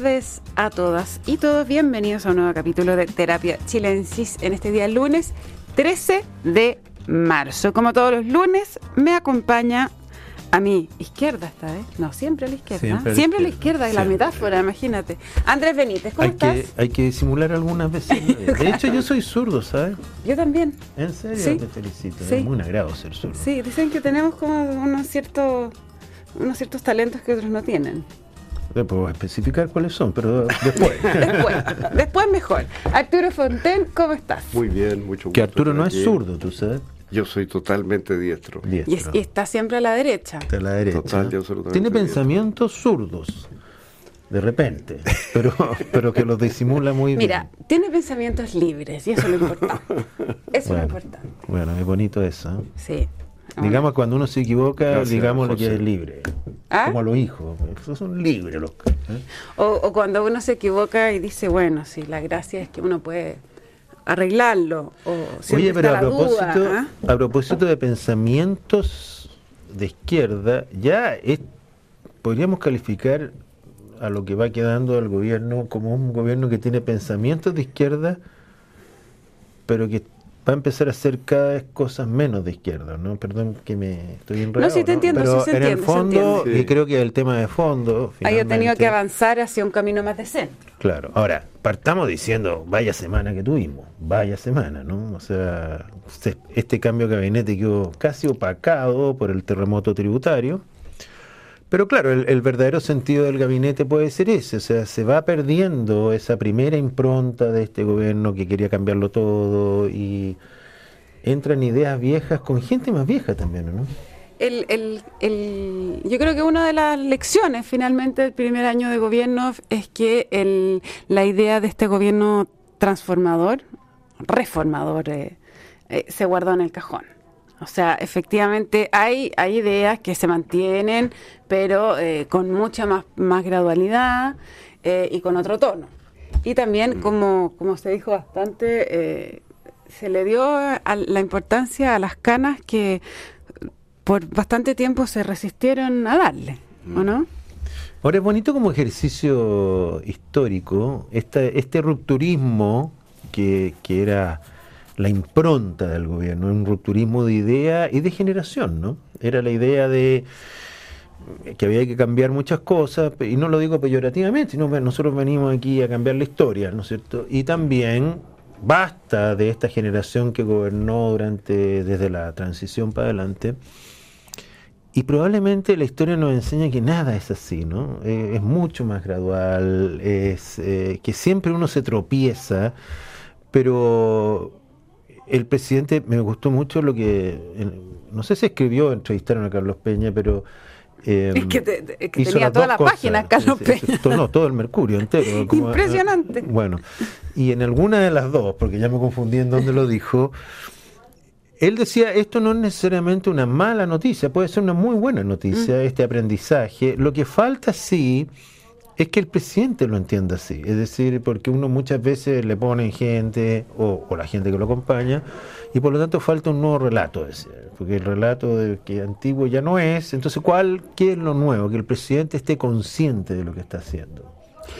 tardes a todas y todos. Bienvenidos a un nuevo capítulo de Terapia Chilensis en este día lunes 13 de marzo. Como todos los lunes, me acompaña a mi izquierda esta vez. No, siempre a la izquierda. Siempre a la, izquierda, es la metáfora, imagínate. Andrés Benítez, ¿cómo hay estás? Que, hay que disimular algunas veces. De hecho, yo soy zurdo, ¿sabes? Yo también. ¿En serio? Te felicito. Es muy un agrado ser zurdo. Sí, dicen que tenemos como unos ciertos, unos ciertos talentos que otros no tienen. Puedo especificar cuáles son, pero después. después, después mejor. Arturo Fonten, ¿cómo estás? Muy bien, mucho gusto. Que Arturo no es zurdo, tú sabes. Yo soy totalmente diestro. Y, está siempre a la derecha. a la derecha. Total absolutamente Tiene pensamientos zurdos. De repente, pero, pero que los disimula muy bien. Mira, tiene pensamientos libres y eso es lo importante. Eso es lo importante. Bueno, es bonito eso. ¿eh? Sí. Digamos, cuando uno se equivoca, digamos lo que es libre. ¿Ah? Como los hijos. Esos son libres los. ¿eh? O, o, cuando uno se equivoca y dice, bueno, sí, la gracia es que uno puede arreglarlo. O Oye, pero a propósito, ¿ah? a propósito de pensamientos de izquierda, ya podríamos calificar a lo que va quedando del gobierno como un gobierno que tiene pensamientos de izquierda, pero que va a empezar a hacer cada vez cosas menos de izquierda, ¿no? Perdón que me estoy enredando. No, sí te entiendo, Pero sí se en el fondo, y creo que el tema de fondo... Haya tenido que avanzar hacia un camino más de centro. Claro. Ahora, partamos diciendo, vaya semana que tuvimos, vaya semana, ¿no? O sea, este cambio de gabinete quedó casi opacado por el terremoto tributario. Pero claro, el, verdadero sentido del gabinete puede ser ese, o sea, se va perdiendo esa primera impronta de este gobierno que quería cambiarlo todo y entran ideas viejas con gente más vieja también, ¿no? El, el, el, yo creo que una de las lecciones finalmente del primer año de gobierno es que el, la idea de este gobierno transformador, reformador, eh, eh, se guardó en el cajón. O sea, efectivamente hay, hay ideas que se mantienen, pero eh, con mucha más, más gradualidad eh, y con otro tono. Y también, mm. como, como se dijo bastante, eh, se le dio la importancia a las canas que por bastante tiempo se resistieron a darle, ¿o mm. no? Ahora es bonito como ejercicio histórico, este, este rupturismo que, que era la impronta del gobierno, un rupturismo de idea y de generación, ¿no? Era la idea de que había que cambiar muchas cosas, y no lo digo peyorativamente, sino que nosotros venimos aquí a cambiar la historia, ¿no es cierto? Y también basta de esta generación que gobernó durante desde la transición para adelante. Y probablemente la historia nos enseña que nada es así, ¿no? Eh, es mucho más gradual, es eh, que siempre uno se tropieza, pero el presidente, me gustó mucho lo que, no sé si escribió, entrevistaron a Carlos Peña, pero... Eh, es que, tenía todas las páginas, Carlos Peña. no, todo el Mercurio entero. Impresionante. bueno, y en alguna de las dos, porque ya me confundí en dónde lo dijo, él decía, esto no es necesariamente una mala noticia, puede ser una muy buena noticia, mm. este aprendizaje. Lo que falta sí es que el presidente lo entienda así. Es decir, porque uno muchas veces le pone gente o, la gente que lo acompaña y por lo tanto falta un nuevo relato. porque el relato de que antiguo ya no es. Entonces, ¿cuál, ¿qué es lo nuevo? Que el presidente esté consciente de lo que está haciendo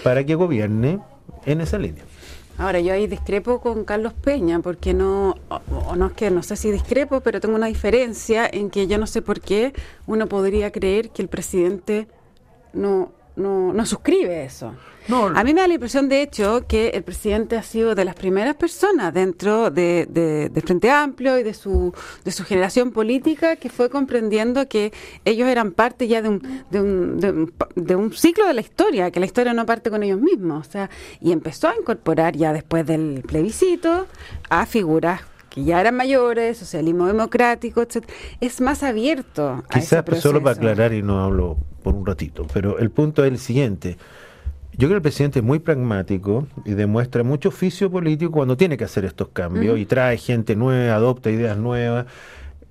para que gobierne en esa línea. Ahora, yo ahí discrepo con Carlos Peña, porque no, o no es que no sé si discrepo, pero tengo una diferencia en que yo no sé por qué uno podría creer que el presidente no no, no suscribe eso. A mí me da la impresión, de hecho, que el presidente ha sido de las primeras personas dentro de, de, Frente Amplio y de su, de su generación política que fue comprendiendo que ellos eran parte ya de un, de un, de un, ciclo de la historia, que la historia no parte con ellos mismos. O sea, y empezó a incorporar ya después del plebiscito a figuras que ya eran mayores, socialismo democrático, etc. Es más abierto. Quizás solo para aclarar y no hablo por un ratito, pero el punto es el siguiente. Yo creo que el presidente es muy pragmático y demuestra mucho oficio político cuando tiene que hacer estos cambios y trae gente nueva, adopta ideas nuevas.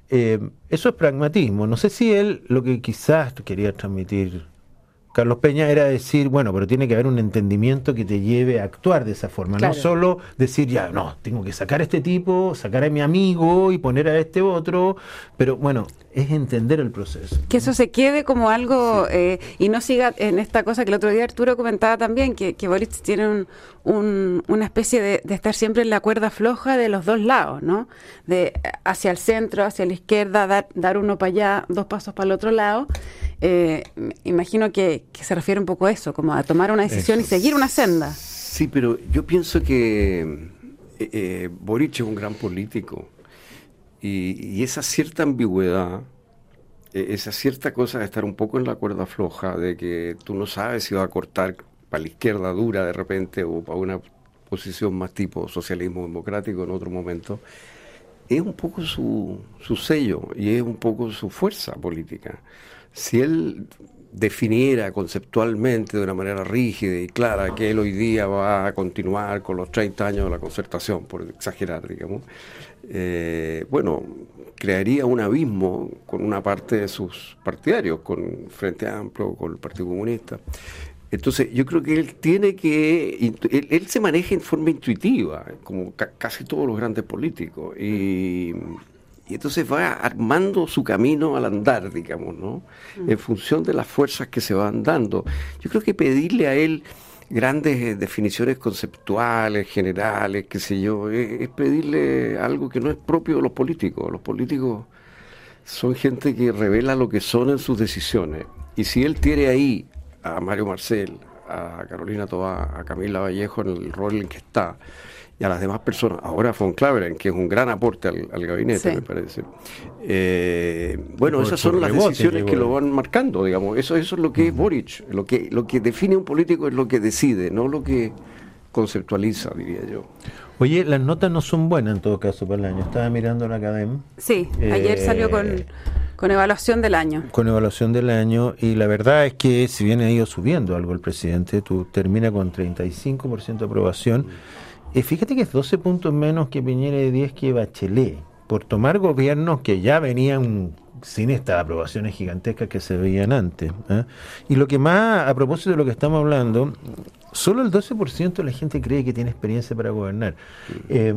Eh, eso es pragmatismo. No sé si él lo que quizás quería transmitir Carlos Peña era decir, bueno, pero tiene que haber un entendimiento que te lleve a actuar de esa forma, Claro. no solo decir, ya, no, tengo que sacar a este tipo, sacar a mi amigo y poner a este otro, pero bueno, es entender el proceso. Que eso se quede como algo eh, y no siga en esta cosa que el otro día Arturo comentaba también, que, que Boric tiene un- un- una especie de, de estar siempre en la cuerda floja de los dos lados, ¿no? De hacia el centro, hacia la izquierda, dar, dar uno para allá, dos pasos para el otro lado. Eh, imagino que, que se refiere un poco a eso, como a tomar una decisión y seguir una senda. Sí, pero yo pienso que eh, eh, Boric es un gran político y, esa cierta ambigüedad, eh, esa cierta cosa de estar un poco en la cuerda floja, de que tú no sabes si va a cortar para la izquierda dura de repente o para una posición más tipo socialismo democrático en otro momento, es un poco su, su sello y es un poco su fuerza política. Si él definiera conceptualmente de una manera rígida y clara que él hoy día va a continuar con los 30 años de la concertación, por exagerar, digamos, eh, bueno, crearía un abismo con una parte de sus partidarios, con Frente Amplio, con el Partido Comunista. Entonces, yo creo que él tiene que. Él, él se maneja en forma intuitiva, como ca- casi todos los grandes políticos. Y, y entonces va armando su camino al andar, digamos, ¿no? En función de las fuerzas que se van dando. Yo creo que pedirle a él grandes eh, definiciones conceptuales, generales, qué sé yo, es, es pedirle algo que no es propio de los políticos. Los políticos son gente que revela lo que son en sus decisiones. Y si él tiene ahí a Mario Marcel, a Carolina Tobá, a Camila Vallejo en el rol en que está, y a las demás personas, ahora von Claveren, que es un gran aporte al, al gabinete, Sí. me parece. Eh, bueno, por- esas son las rebote decisiones que lo van marcando, digamos. Eso, eso es lo que es Boric. Lo que, lo que define un político es lo que decide, no lo que conceptualiza, diría yo. Oye, las notas no son buenas en todo caso para el año. Estaba mirando la academia. Sí, ayer Eh, salió con, con evaluación del año. con evaluación del año y la verdad es que si bien ha ido subiendo algo el presidente, tú termina con 35% de aprobación. Eh, fíjate que es 12 puntos menos que Piñera y 10 que Bachelet, por tomar gobiernos que ya venían sin estas aprobaciones gigantescas que se veían antes. ¿eh? Y lo que más, a propósito de lo que estamos hablando, solo el 12% de la gente cree que tiene experiencia para gobernar. Eh,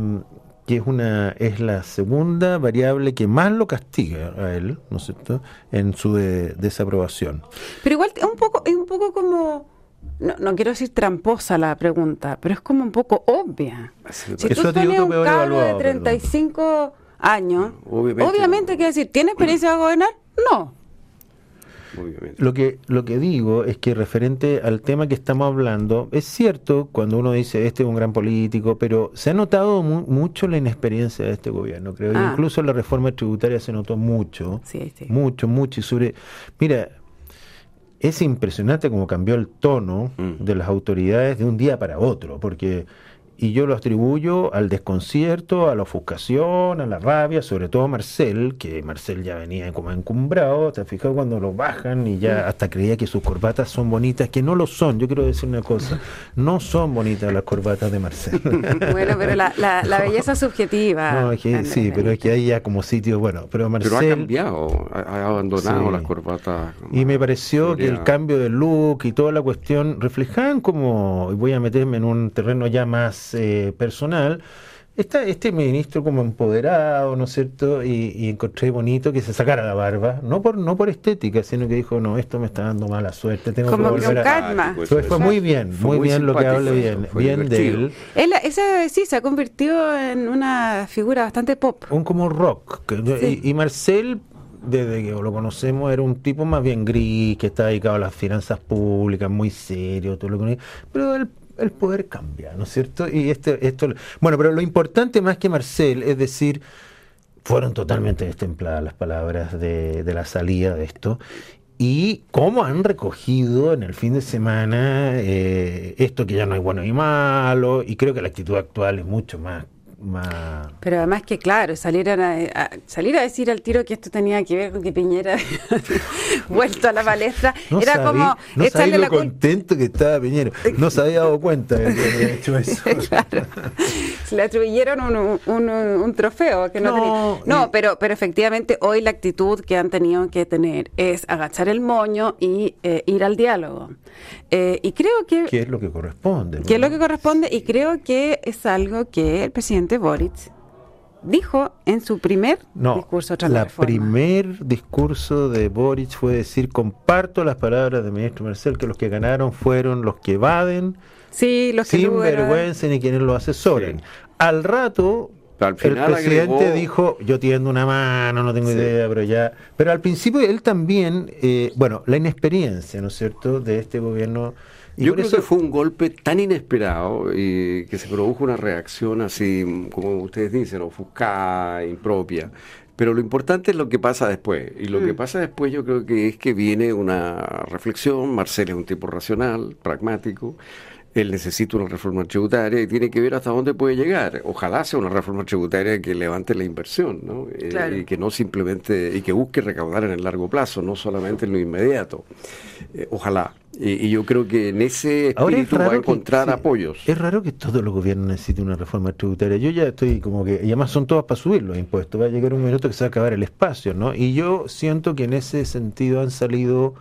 que es una es la segunda variable que más lo castiga a él, ¿no es cierto?, en su de- desaprobación. Pero igual es un poco, es un poco como, no, no quiero decir tramposa la pregunta, pero es como un poco obvia. Si tú otro un cabro de evaluado, perdón. 35 años, Obviamente obviamente, no. quiere decir, ¿tiene experiencia de gobernar? No. obviamente. Lo que, lo que digo es que referente al tema que estamos hablando, es cierto cuando uno dice este es un gran político, pero se ha notado mu- mucho la inexperiencia de este gobierno, creo. Ah. Incluso en la reforma tributaria se notó mucho, Sí, sí. mucho, mucho. Y sobre, mira, es impresionante cómo cambió el tono Mm. de las autoridades de un día para otro, porque y yo lo atribuyo al desconcierto, a la ofuscación, a la rabia, sobre todo a Marcel, que Marcel ya venía como encumbrado, te has fijado cuando lo bajan y ya hasta creía que sus corbatas son bonitas, que no lo son, yo quiero decir una cosa, no son bonitas las corbatas de Marcel. Bueno, pero la, la, la belleza subjetiva. No, es que, Ana- sí, pero es que hay ya como sitios, bueno, pero Marcel... Pero ha cambiado, ha, abandonado Sí. las corbatas. Y me pareció que el cambio de look y toda la cuestión reflejaban como, y voy a meterme en un terreno ya más eh, personal, esta, este ministro como empoderado, ¿no es cierto? Y, y encontré bonito que se sacara la barba, no por no por estética, sino que dijo, no, esto me está dando mala suerte, tengo Como que que volver a... Pues Fue, fue muy bien, Fue muy, muy bien lo que habla bien, bien de él. Él, ese sí se ha convertido en una figura bastante pop. un como rock. Sí. y, y Marcel, desde que lo conocemos, era un tipo más bien gris, que está dedicado a las finanzas públicas, muy serio, todo lo que Pero el, el poder cambia, ¿no es cierto? Y este, esto, bueno, pero lo importante más que Marcel es decir, fueron totalmente destempladas las palabras de, de la salida de esto. Y cómo han recogido en el fin de semana eh, esto que ya no hay bueno y malo, y creo que la actitud actual es mucho más, más Pero además que, claro, salir a, a- salir a decir al tiro que esto tenía que ver con que Piñera vuelto a la palestra, No era sabí- como no echarle sabí la lo contento que estaba Piñero. No se había dado cuenta de que había hecho eso. Claro. le atribuyeron un, trofeo que no, no pero pero efectivamente hoy la actitud que han tenido que tener es agachar el moño y eh, ir al diálogo eh, y creo que qué es lo que corresponde qué es lo que corresponde y creo que es algo que el presidente Boric dijo en su primer discurso tras la, primer discurso de Boric fue decir comparto las palabras del ministro Marcel que los que ganaron fueron los que evaden sí, los sin vergüenza ni quienes lo asesoren. Al rato el presidente dijo, yo tiendo una mano, no tengo idea, pero ya... Pero al principio él también, eh, bueno, la inexperiencia, ¿no es cierto?, de este gobierno yo creo que fue un golpe tan inesperado y que se produjo una reacción así, como ustedes dicen, ofuscada, impropia. Pero lo importante es lo que pasa después. Y lo que mm. pasa después yo creo que es que viene una reflexión. Marcel es un tipo racional, pragmático. Él necesita una reforma tributaria y tiene que ver hasta dónde puede llegar. Ojalá sea una reforma tributaria que levante la inversión, ¿no? Eh, y que no simplemente, y que busque recaudar en el largo plazo, no solamente en lo inmediato. Eh, ojalá. Y, yo creo que en ese espíritu va a encontrar apoyos. Es raro que todos los gobiernos necesiten una reforma tributaria. Yo ya estoy como que, y además son todas para subir los impuestos. Va a llegar un minuto que se va a acabar el espacio, ¿no? Y yo siento que en ese sentido han salido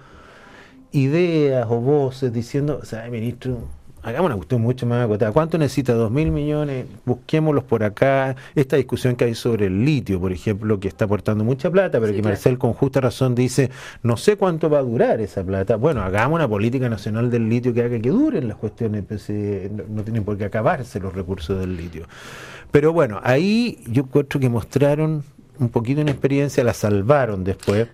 ideas o voces diciendo, o sea, ministro, hagamos una cuestión mucho más acotada. ¿Cuánto necesita? ¿Dos mil millones? Busquémoslos por acá. Esta discusión que hay sobre el litio, por ejemplo, que está aportando mucha plata, pero que Marcel con justa razón dice, no sé cuánto va a durar esa plata. Bueno, hagamos una política nacional del litio que haga que duren las cuestiones, pues, eh, no, tienen por qué acabarse los recursos del litio. Pero bueno, ahí yo encuentro que mostraron un poquito una experiencia, la salvaron después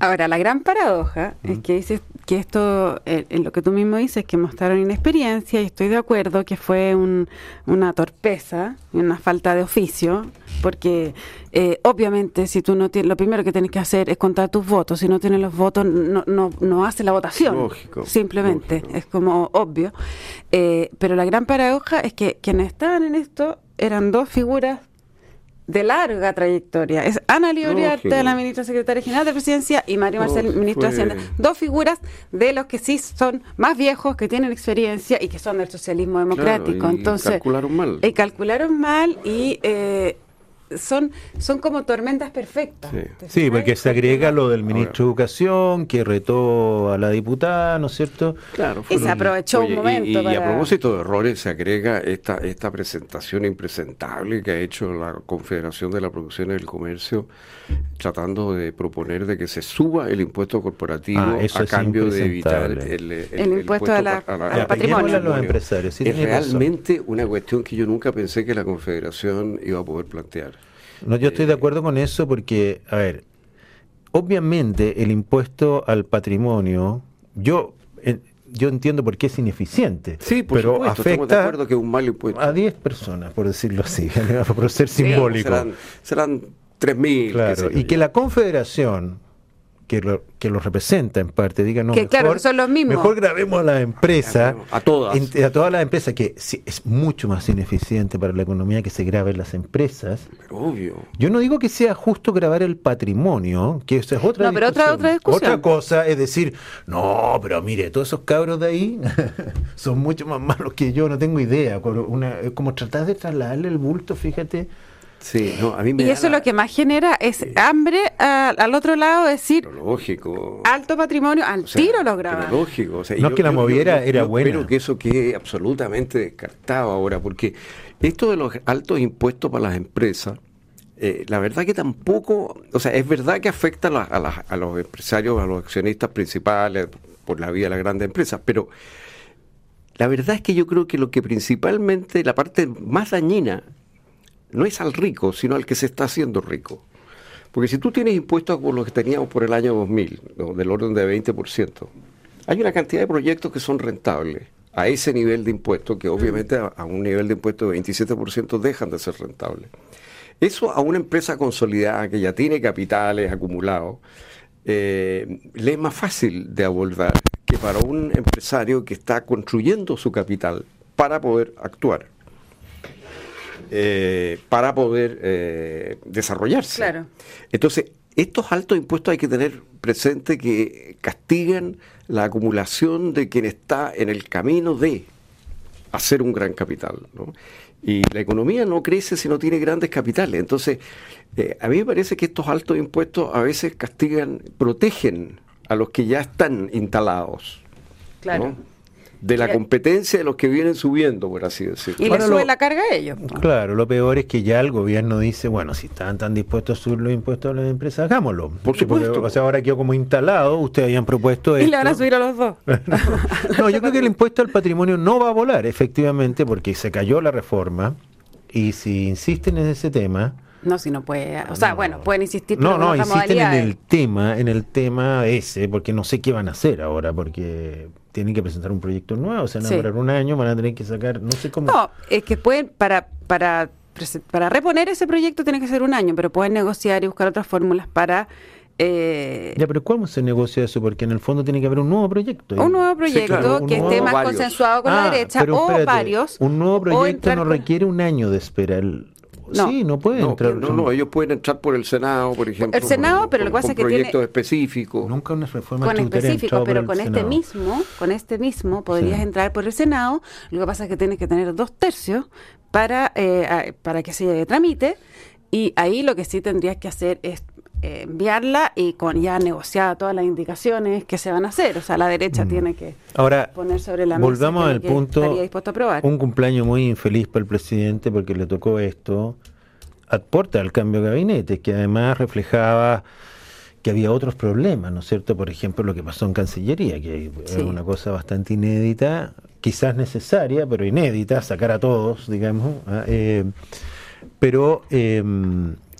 Ahora, la gran paradoja es que dices que esto, eh, en lo que tú mismo dices, que mostraron inexperiencia, y estoy de acuerdo que fue una torpeza, una falta de oficio, porque eh, obviamente si tú no tienes, lo primero que tienes que hacer es contar tus votos, si no tienes los votos no, no, no hace la votación, lógico, simplemente, es como obvio. Eh, pero la gran paradoja es que quienes estaban en esto eran dos figuras de larga trayectoria. Es Ana Lioriarte, la ministra secretaria general de Presidencia, y Mario Marcel, ministro de Hacienda. Dos figuras de los que sí son más viejos, que tienen experiencia y que son del socialismo democrático. Entonces, calcularon mal. Y calcularon mal y eh, son, son como tormentas perfectas. Sí, porque se agrega lo del ministro de Educación, que retó a la diputada, ¿no es cierto? Claro. Y se aprovechó un momento. Y, a propósito de errores, se agrega esta, esta presentación impresentable que ha hecho la Confederación de la Producción y el Comercio, tratando de proponer de que se suba el impuesto corporativo ah, a cambio de evitar el, impuesto, a la, al patrimonio. Los empresarios, es realmente una cuestión que yo nunca pensé que la Confederación iba a poder plantear. No, yo estoy de acuerdo con eso porque, a ver, obviamente el impuesto al patrimonio, yo eh, yo entiendo por qué es ineficiente. Sí, pero afecta que un mal impuesto. a 10 personas, por decirlo así, por ser simbólico. serán, serán 3.000. Claro, y que la Confederación que lo, que lo representa en parte, diga no, que mejor, son los mismos. mejor grabemos a la empresa, a todas, a todas las empresas, que es mucho más ineficiente para la economía que se graben las empresas. obvio. Yo no digo que sea justo grabar el patrimonio, que eso es otra no, pero otra, otra discusión. Otra cosa es decir, no, pero mire, todos esos cabros de ahí son mucho más malos que yo, no tengo idea. Una, como tratar de trasladarle el bulto, fíjate, Sí, no, a mí me y eso lo que más genera es hambre al otro lado, decir, lógico. alto patrimonio, al tiro lo graba. lógico. no que la moviera era buena. Pero que eso quede absolutamente descartado ahora, porque esto de los altos impuestos para las empresas, eh, la verdad que tampoco, o sea, es verdad que afecta a, a, los empresarios, a los accionistas principales por la vía de las grandes empresas, pero la verdad es que yo creo que lo que principalmente, la parte más dañina no es al rico, sino al que se está haciendo rico. Porque si tú tienes impuestos como los que teníamos por el año 2000, del orden de 20%, hay una cantidad de proyectos que son rentables a ese nivel de impuestos, que obviamente a, un nivel de impuestos de 27% dejan de ser rentables. Eso a una empresa consolidada que ya tiene capitales acumulados, eh, le es más fácil de abordar que para un empresario que está construyendo su capital para poder actuar. Eh, para poder eh, desarrollarse. Claro. Entonces, estos altos impuestos hay que tener presente que castigan la acumulación de quien está en el camino de hacer un gran capital. Y la economía no crece si no tiene grandes capitales. Entonces, eh, a mí me parece que estos altos impuestos a veces castigan, protegen a los que ya están instalados. Claro. De la competencia de los que vienen subiendo, por así decirlo. Y le sube la carga a ellos. Claro, lo peor es que ya el gobierno dice, bueno, si están tan dispuestos a subir los impuestos a las empresas, hagámoslo. Por supuesto. o sea, ahora quedó como instalado, ustedes habían propuesto Y le van a subir a los dos. no, yo creo que el impuesto al patrimonio no va a volar, efectivamente, porque se cayó la reforma. Y si insisten en ese tema, no, si no puede. O sea, bueno, pueden insistir. No, no, insisten en el tema, en el tema ese, porque no sé qué van a hacer ahora, porque tienen que presentar un proyecto nuevo, o sea, sí. un año, van a tener que sacar, no sé cómo. No, es que pueden, para, para, para reponer ese proyecto tiene que ser un año, pero pueden negociar y buscar otras fórmulas para eh, ya, pero ¿cómo se negocia eso? Porque en el fondo tiene que haber un nuevo proyecto. Un nuevo proyecto sí, claro, que esté más varios. consensuado con ah, la derecha o espérate, varios. Un nuevo proyecto no requiere un año de espera. El, no. Sí, no pueden no, entrar. No, no, ellos pueden entrar por el Senado, por ejemplo. El Senado, con, pero lo que pasa es que proyectos tiene específicos. Nunca una reforma con específico, pero con este Senado. mismo, con este mismo podrías sí. entrar por el Senado. Lo que pasa es que tienes que tener dos tercios para eh, para que se tramite y ahí lo que sí tendrías que hacer es eh, enviarla y con ya negociada todas las indicaciones que se van a hacer. O sea, la derecha mm. tiene que Ahora, poner sobre la volvamos mesa al punto. Estaría dispuesto a aprobar. Un cumpleaños muy infeliz para el presidente porque le tocó esto. Aporta al cambio de gabinete, que además reflejaba que había otros problemas, ¿no es cierto? Por ejemplo, lo que pasó en Cancillería, que sí. es una cosa bastante inédita, quizás necesaria, pero inédita, sacar a todos, digamos. Eh, pero eh,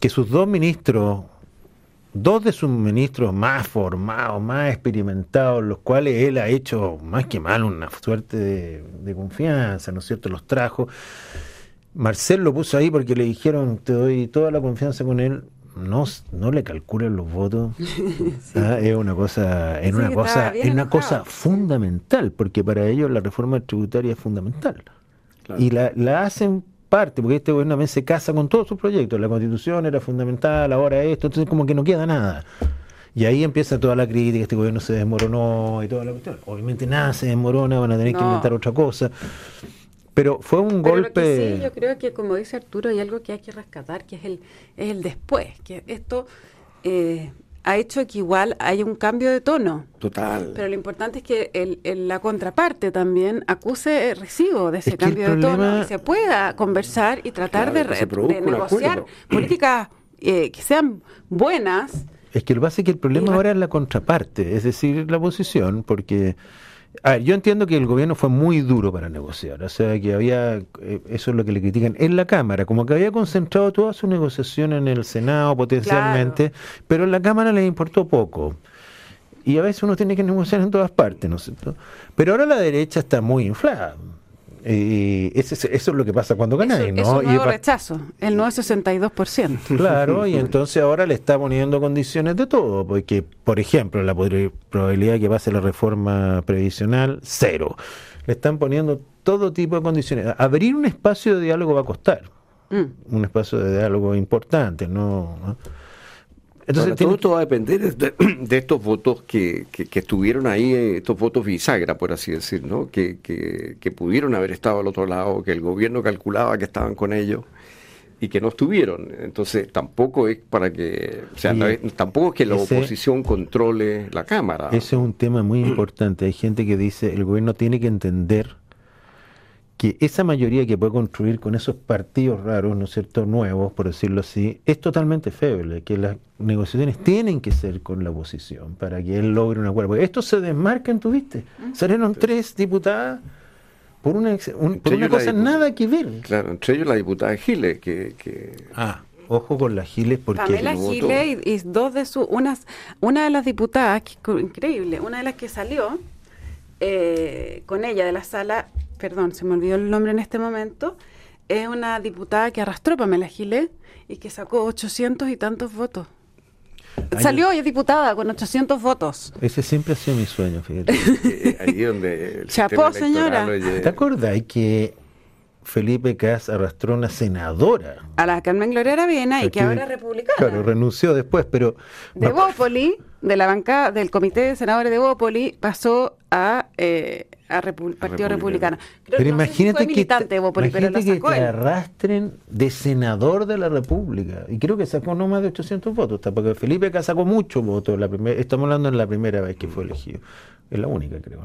que sus dos ministros dos de sus ministros más formados, más experimentados, los cuales él ha hecho más que mal una suerte de, de confianza, ¿no es cierto? Los trajo. Marcel lo puso ahí porque le dijeron, te doy toda la confianza con él. No, no le calculen los votos. sí. ah, es una cosa, es sí, una cosa, es una cosa fundamental, porque para ellos la reforma tributaria es fundamental. Claro. Y la, la hacen parte, porque este gobierno también se casa con todos sus proyectos. La constitución era fundamental, ahora esto, entonces como que no queda nada. Y ahí empieza toda la crítica, este gobierno se desmoronó y toda la cuestión. Obviamente nada se desmorona, van a tener no. que inventar otra cosa. Pero fue un Pero golpe. sí, yo creo que como dice Arturo, hay algo que hay que rescatar, que es el, es el después, que esto eh, ha hecho que igual haya un cambio de tono. Total. Pero lo importante es que el, el, la contraparte también acuse recibo de ese Es cambio de tono y se pueda conversar y tratar Claro, de, negociar políticas eh, que sean buenas. Es que lo que pasa es que el problema ahora es la contraparte, es decir, la oposición, porque a ver, yo entiendo que el gobierno fue muy duro para negociar, o sea, que había, eh, eso es lo que le critican, en la Cámara, como que había concentrado toda su negociación en el Senado potencialmente, pero en la Cámara le importó poco. Y a veces uno tiene que negociar en todas partes, ¿no es cierto? Pero ahora la derecha está muy inflada. Y ese es- eso es lo que pasa cuando ganáis, ¿no? es un Y nuevo pa- rechazo, el nuevo 62%. Claro, y entonces ahora le está poniendo condiciones de todo, porque, por ejemplo, la probabilidad de que pase la reforma previsional, cero. Le están poniendo todo tipo de condiciones. Abrir un espacio de diálogo va a costar, Mm. un espacio de diálogo importante, ¿no? ¿no? Entonces, tiene todo esto va a depender de, de estos votos que, que, que estuvieron ahí, estos votos bisagra, por así decir, ¿no? Que, que, que pudieron haber estado al otro lado, que el gobierno calculaba que estaban con ellos y que no estuvieron. Entonces, tampoco es para que, o sea, Y no es- tampoco es que la ese- oposición controle la Cámara. Ese es un tema muy importante. Hay gente que dice el gobierno tiene que entender que esa mayoría que puede construir con esos partidos raros, ¿no es cierto?, nuevos, por decirlo así, es totalmente feble, que las negociaciones tienen que ser con la oposición para que él logre un acuerdo. Porque esto se desmarca, ¿tuviste? Salieron tres diputadas por una, un- por una cosa diputada. nada que ver. Claro, entre ellos la diputada Giles, que, que Ah, ojo con las giles porque... Pamela. Giles y, y dos de sus, unas, una de las diputadas, que increíble, una de las que salió eh, con ella de la sala, perdón, se me olvidó el nombre en este momento, es una diputada que arrastró a Pamela Giles y que sacó 800 y tantos votos. Salió ella diputada con 800 votos. Ese siempre ha sido mi sueño, fíjate. que ahí donde el Chapó, señora. oye, ¿Te acuerdas que Felipe Cas arrastró una senadora. A la Carmen Gloria Aravena y que ahora es republicana. Claro, renunció después, pero... De Bópoli, de la bancada del Comité de Senadores de Bópoli, pasó a, eh, a Partido Republicano. pero imagínate que, te, Bópoli, pero que te arrastren de senador de la República. Y creo que sacó no más de 800 votos, porque Felipe Cas sacó muchos votos. La primera, estamos hablando de la primera vez que fue elegido. Es la única, creo.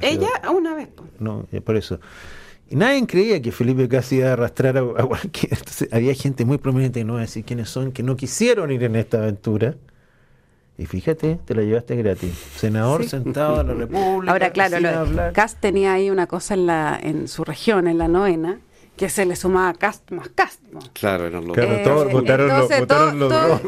Ella una vez. No, por eso. Y nadie creía que Felipe casi iba a arrastrar a, cualquier. había gente muy prominente, no voy a decir quiénes son, que no quisieron ir en esta aventura. Y fíjate, te la llevaste gratis. Senador sentado en la República. Ahora, claro, lo, Cast tenía ahí una cosa en, la, en su región, en la novena, que se le sumaba Cast más Cast. Claro, eran los claro, todos votaron, los,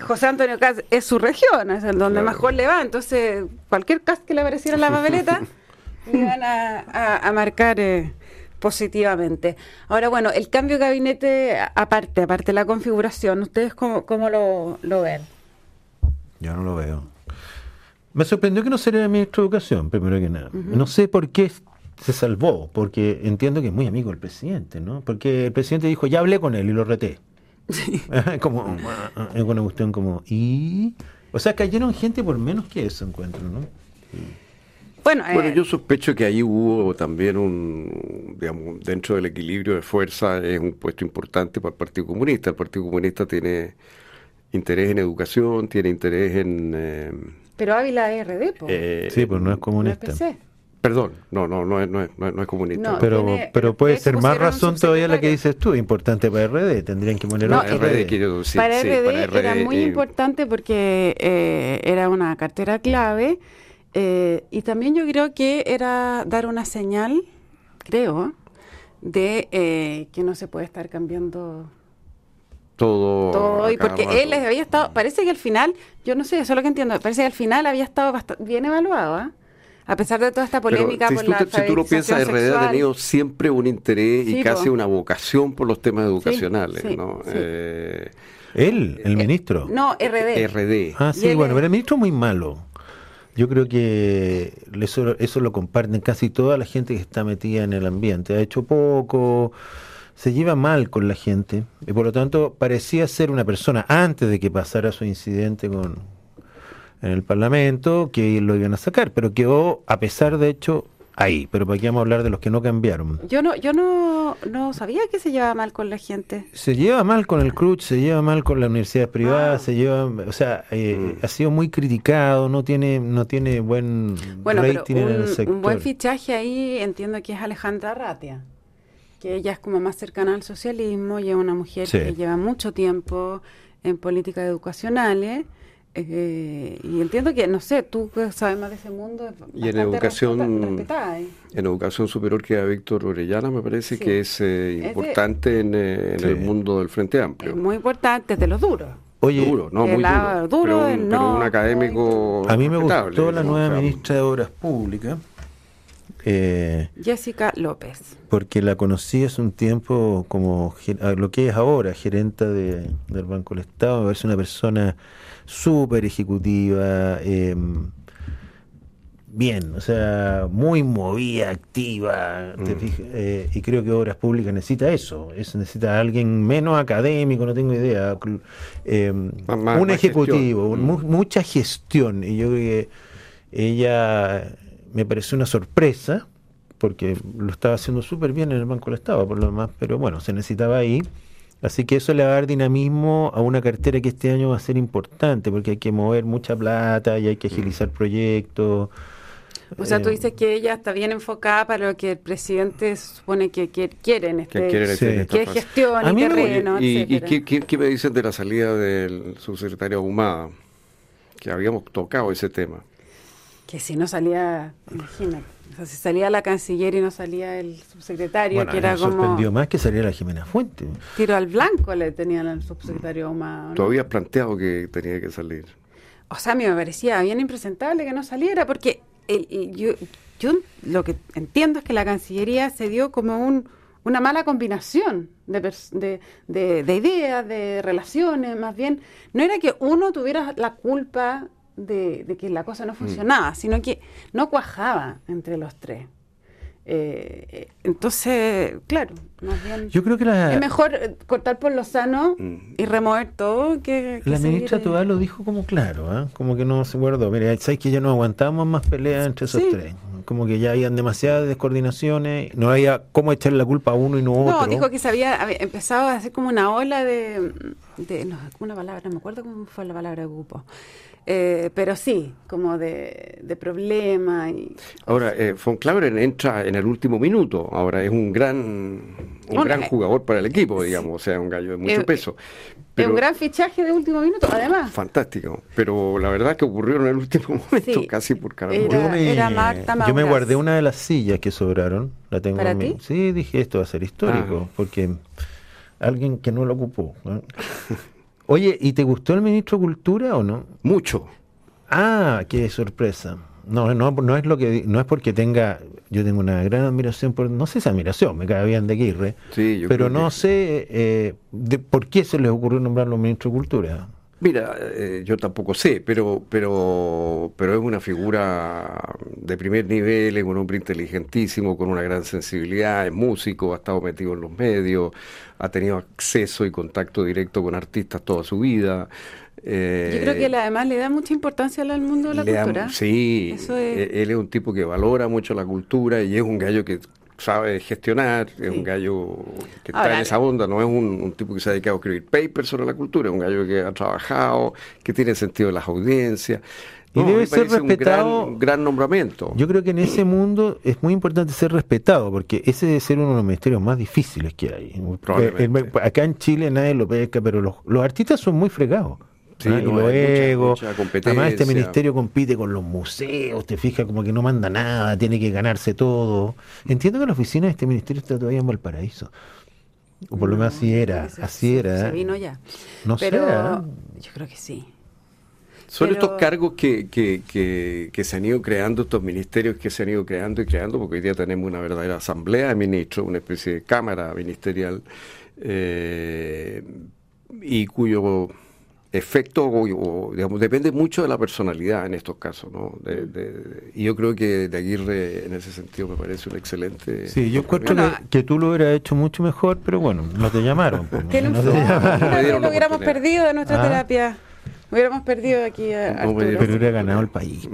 José Antonio Cast es su región, es el donde mejor le va. Entonces, cualquier Cast que le apareciera en la papeleta iban a, marcar eh, positivamente. Ahora, bueno, el cambio de gabinete, aparte, aparte de la configuración, ¿ustedes cómo, cómo lo, ven? Yo no lo veo. Me sorprendió que no sería ministro de Educación, primero que nada. No sé por qué se salvó, porque entiendo que es muy amigo del presidente, ¿no? Porque el presidente dijo, ya hablé con él y lo reté. Sí. como, es una cuestión como, y... O sea, cayeron gente por menos que eso, encuentro, ¿no? Bueno, eh, yo sospecho que ahí hubo también un, digamos, dentro del equilibrio de fuerza, es un puesto importante para el Partido Comunista. El Partido Comunista tiene interés en educación, tiene interés en... Eh, Pero Ávila es RD, eh, sí, pues no es comunista. Perdón, no, no, no es, no es, no es comunista. pero, pero puede ser más razón todavía la que dices tú, importante para RD, tendrían que poner no, RD. para, RD era muy importante porque era una cartera clave eh, y también yo creo que era dar una señal, creo, de eh, que no se puede estar cambiando todo. Todo, y porque él había estado, parece que al final, yo no sé, eso es lo que entiendo, parece que al final había estado bien evaluado, ¿ah? A pesar de toda esta polémica por la Si tú lo piensas, RD ha tenido siempre un interés y casi una vocación por los temas educacionales, ¿no? Eh, él, el ministro. No, RD. RD. Ah, sí, bueno, pero el ministro es muy malo. Yo creo que eso, eso lo comparten casi toda la gente que está metida en el ambiente. Ha hecho poco, se lleva mal con la gente y por lo tanto parecía ser una persona antes de que pasara su incidente con en el Parlamento que lo iban a sacar, pero quedó a pesar de hecho ahí, pero para qué vamos a hablar de los que no cambiaron. Yo no, yo no, no sabía que se llevaba mal con la gente. Se lleva mal con el CRUCH, se lleva mal con las universidades privadas, ah. se lleva, o sea, eh, mm. ha sido muy criticado, no tiene, no tiene buen rating en el sector. Un buen fichaje ahí entiendo que es Alejandra Ratia, que ella es como más cercana al socialismo y es una mujer que lleva mucho tiempo en políticas educacionales eh, y entiendo que, no sé, tú sabes más de ese mundo. Y en educación, ¿eh? en educación superior queda Víctor Orellana, me parece que es, eh, importante en, el mundo del Frente Amplio. muy importante, de los duros. Oye, duro, no, muy duro, pero, un, académico. A mí me gustó la nueva ministra de Obras Públicas. Jessica López. Porque la conocí hace un tiempo como lo que es ahora, gerenta de, del Banco del Estado. Me parece una persona súper ejecutiva, em, bien, o sea, muy movida, activa, mm. eh, y creo que Obras Públicas necesita eso, es, necesita alguien menos académico, no tengo idea, em, un ejecutivo, mm. mucha gestión, y yo creo que ella me pareció una sorpresa, porque lo estaba haciendo súper bien en el Banco del Estado, por lo demás, pero bueno, se necesitaba ahí. Así que eso le va a dar dinamismo a una cartera que este año va a ser importante, porque hay que mover mucha plata y hay que agilizar mm. proyectos. O sea, tú eh, dices que ella está bien enfocada para lo que el presidente supone que, quiere en este, que, que gestión y terreno, ¿Y, qué, me dicen de la salida del subsecretario Ahumada? Que habíamos tocado ese tema. Que si no salía, imagínate si salía la canciller y no salía el subsecretario, que era como... sorprendió más que saliera la Jimena Fuente. Tiro al blanco le tenían al subsecretario Oma. ¿no? habías planteado que tenía que salir. O sea, a mí me parecía bien impresentable que no saliera, porque el, yo, yo lo que entiendo es que la Cancillería se dio como un, una mala combinación de, de, de, de ideas, de relaciones, más bien. No era que uno tuviera la culpa de, que la cosa no mm. funcionaba, sino que no cuajaba entre los tres. Eh, entonces, claro, más bien. Yo creo que la, es mejor eh, cortar por lo sano Mm. y remover todo que. que la seguir, ministra eh, Toá lo dijo como claro, ¿ah? como que no se guardó. Mira, sabes que ya no aguantamos más peleas entre esos Sí. tres. Como que ya habían demasiadas descoordinaciones, no había cómo echarle la culpa a uno y no a otro. No, dijo que se había, había empezado a hacer como una ola de, de no, una palabra, no me acuerdo cómo fue la palabra que ocupó. Eh, pero sí, como de, de problema y Ahora, eh, Von Claveren entra en el último minuto. Ahora es un gran, un Bueno, gran eh, jugador para el equipo, digamos. O sea, un gallo de mucho Eh, peso. es un gran fichaje de último minuto, además. Fantástico. Pero la verdad que ocurrió en el último momento, Sí. casi por carambola. Era- Yo me, era Marta yo me guardé una de las sillas que sobraron. La tengo ¿Para en mi- ti? Sí, dije esto va a ser histórico, Ah. porque alguien que no lo ocupó. Oye, ¿y te gustó el ministro de Cultura o no? Mucho. Ah, qué sorpresa. No, no, no es lo que no es porque tenga, yo tengo una gran admiración por, no sé si admiración, me cae bien de Aguirre, Sí, yo pero no que- sé eh, de por qué se les ocurrió nombrarlo ministro de Cultura. Mira, eh, yo tampoco sé, pero, pero, pero es una figura de primer nivel, es un hombre inteligentísimo, con una gran sensibilidad, es músico, ha estado metido en los medios, ha tenido acceso y contacto directo con artistas toda su vida. eh, Yo creo que él además le da mucha importancia al mundo de la da- cultura. sí, Eso es- e- él es un tipo que valora mucho la cultura y es un gallo que sabe gestionar, es un gallo que está Ahora, en esa onda, no es un, un tipo que se ha dedicado a escribir papers sobre la cultura, es un gallo que ha trabajado, que tiene sentido de las audiencias. Y No, debe ser parece un respetado- gran, gran nombramiento. Yo creo que en ese mundo es muy importante ser respetado, porque ese debe ser uno de los ministerios más difíciles que hay. Probablemente. Eh, Acá en Chile nadie lo pesca, pero los, los artistas son muy fregados. Sí, ¿ah? y no, mucha- mucha competencia. Además, este ministerio compite con los museos, te fijas como que no manda nada, tiene que ganarse todo. Entiendo que la oficina de este ministerio está todavía en Valparaíso. O por lo menos así era, se- así era. Se ¿eh? vino ya. No pero sé, yo creo que sí. Son Pero- estos cargos que, que, que, que se han ido creando, estos ministerios que se han ido creando y creando, porque hoy día tenemos una verdadera asamblea de ministros, una especie de cámara ministerial, eh, y cuyo efecto, o- o, digamos, depende mucho de la personalidad en estos casos, ¿no? De- de- y yo creo que de Aguirre, en ese sentido, me parece un excelente... Sí, yo encuentro Bueno, que, que tú lo hubieras hecho mucho mejor, pero bueno, no te llamaron. pues, lo hubiéramos perdido de nuestra Ah. terapia. Hubiéramos perdido aquí a Arturo. Pero hubiera ganado el país.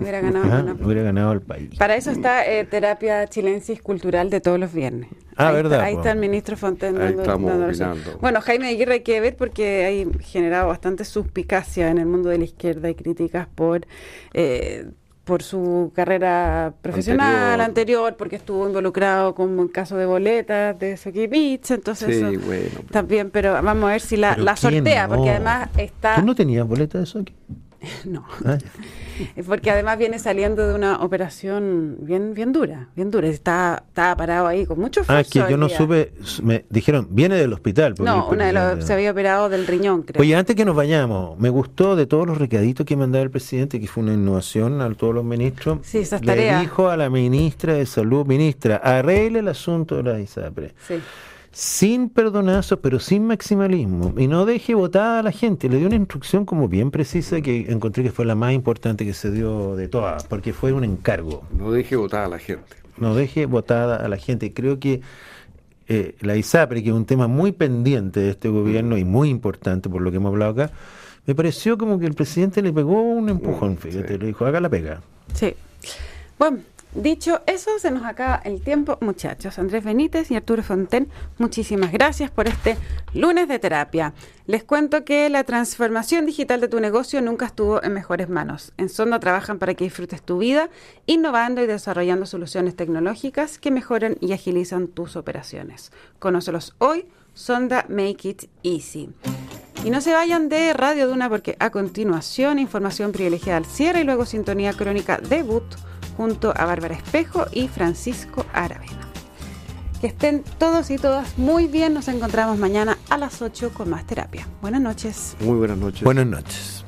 Hubiera ganado. Ah, una- Hubiera ganado el país. Para eso está eh, terapia chilensis cultural de todos los viernes. Ah, ahí ¿verdad, Está, ahí está el ministro Fontaine. Ahí dando- estamos dando. Bueno, Jaime Aguirre hay que ver porque hay generado bastante suspicacia en el mundo de la izquierda y críticas por eh, por su carrera profesional Anterior. anterior, porque estuvo involucrado con un caso de boletas de Sokivich, entonces Sí, eso bueno, pero- también, pero vamos a ver si la, la ¿quién sortea, no? porque además está... ¿Tú no tenías boleta de aquí? no. Ah, Porque además viene saliendo de una operación bien bien dura, bien dura. Está, estaba parado ahí con mucho Ah, esfuerzo. que yo no día. supe, me dijeron, viene del hospital. No, una de los, presidente- se había operado del riñón, creo. Oye, antes que nos vayamos, me gustó de todos los recaditos que mandaba el presidente, que fue una innovación a todos los ministros. Sí, esas Le tareas. dijo a la ministra de Salud, ministra, arregle el asunto de la ISAPRE. Sí. Sin perdonazos, pero sin maximalismo. Y no deje votada a la gente. Le dio una instrucción como bien precisa que encontré que fue la más importante que se dio de todas, porque fue un encargo. No deje votar a la gente. No deje votada a la gente. Creo que eh, la ISAPRE, que es un tema muy pendiente de este gobierno y muy importante por lo que hemos hablado acá, me pareció como que el presidente le pegó un empujón, fíjate, sí. le dijo, haga la pega. Sí. Bueno, dicho eso, se nos acaba el tiempo, muchachos. Andrés Benítez y Arturo Fonten, muchísimas gracias por este lunes de terapia. Les cuento que la transformación digital de tu negocio nunca estuvo en mejores manos. En Sonda trabajan para que disfrutes tu vida, innovando y desarrollando soluciones tecnológicas que mejoran y agilizan tus operaciones. Conócelos hoy, Sonda Make It Easy. Y no se vayan de Radio Duna porque a continuación información privilegiada al cierre y luego sintonía crónica debut junto a Bárbara Espejo y Francisco Aravena. Que estén todos y todas muy bien. Nos encontramos mañana a las 8 con más terapia. Buenas noches. Muy buenas noches. Buenas noches.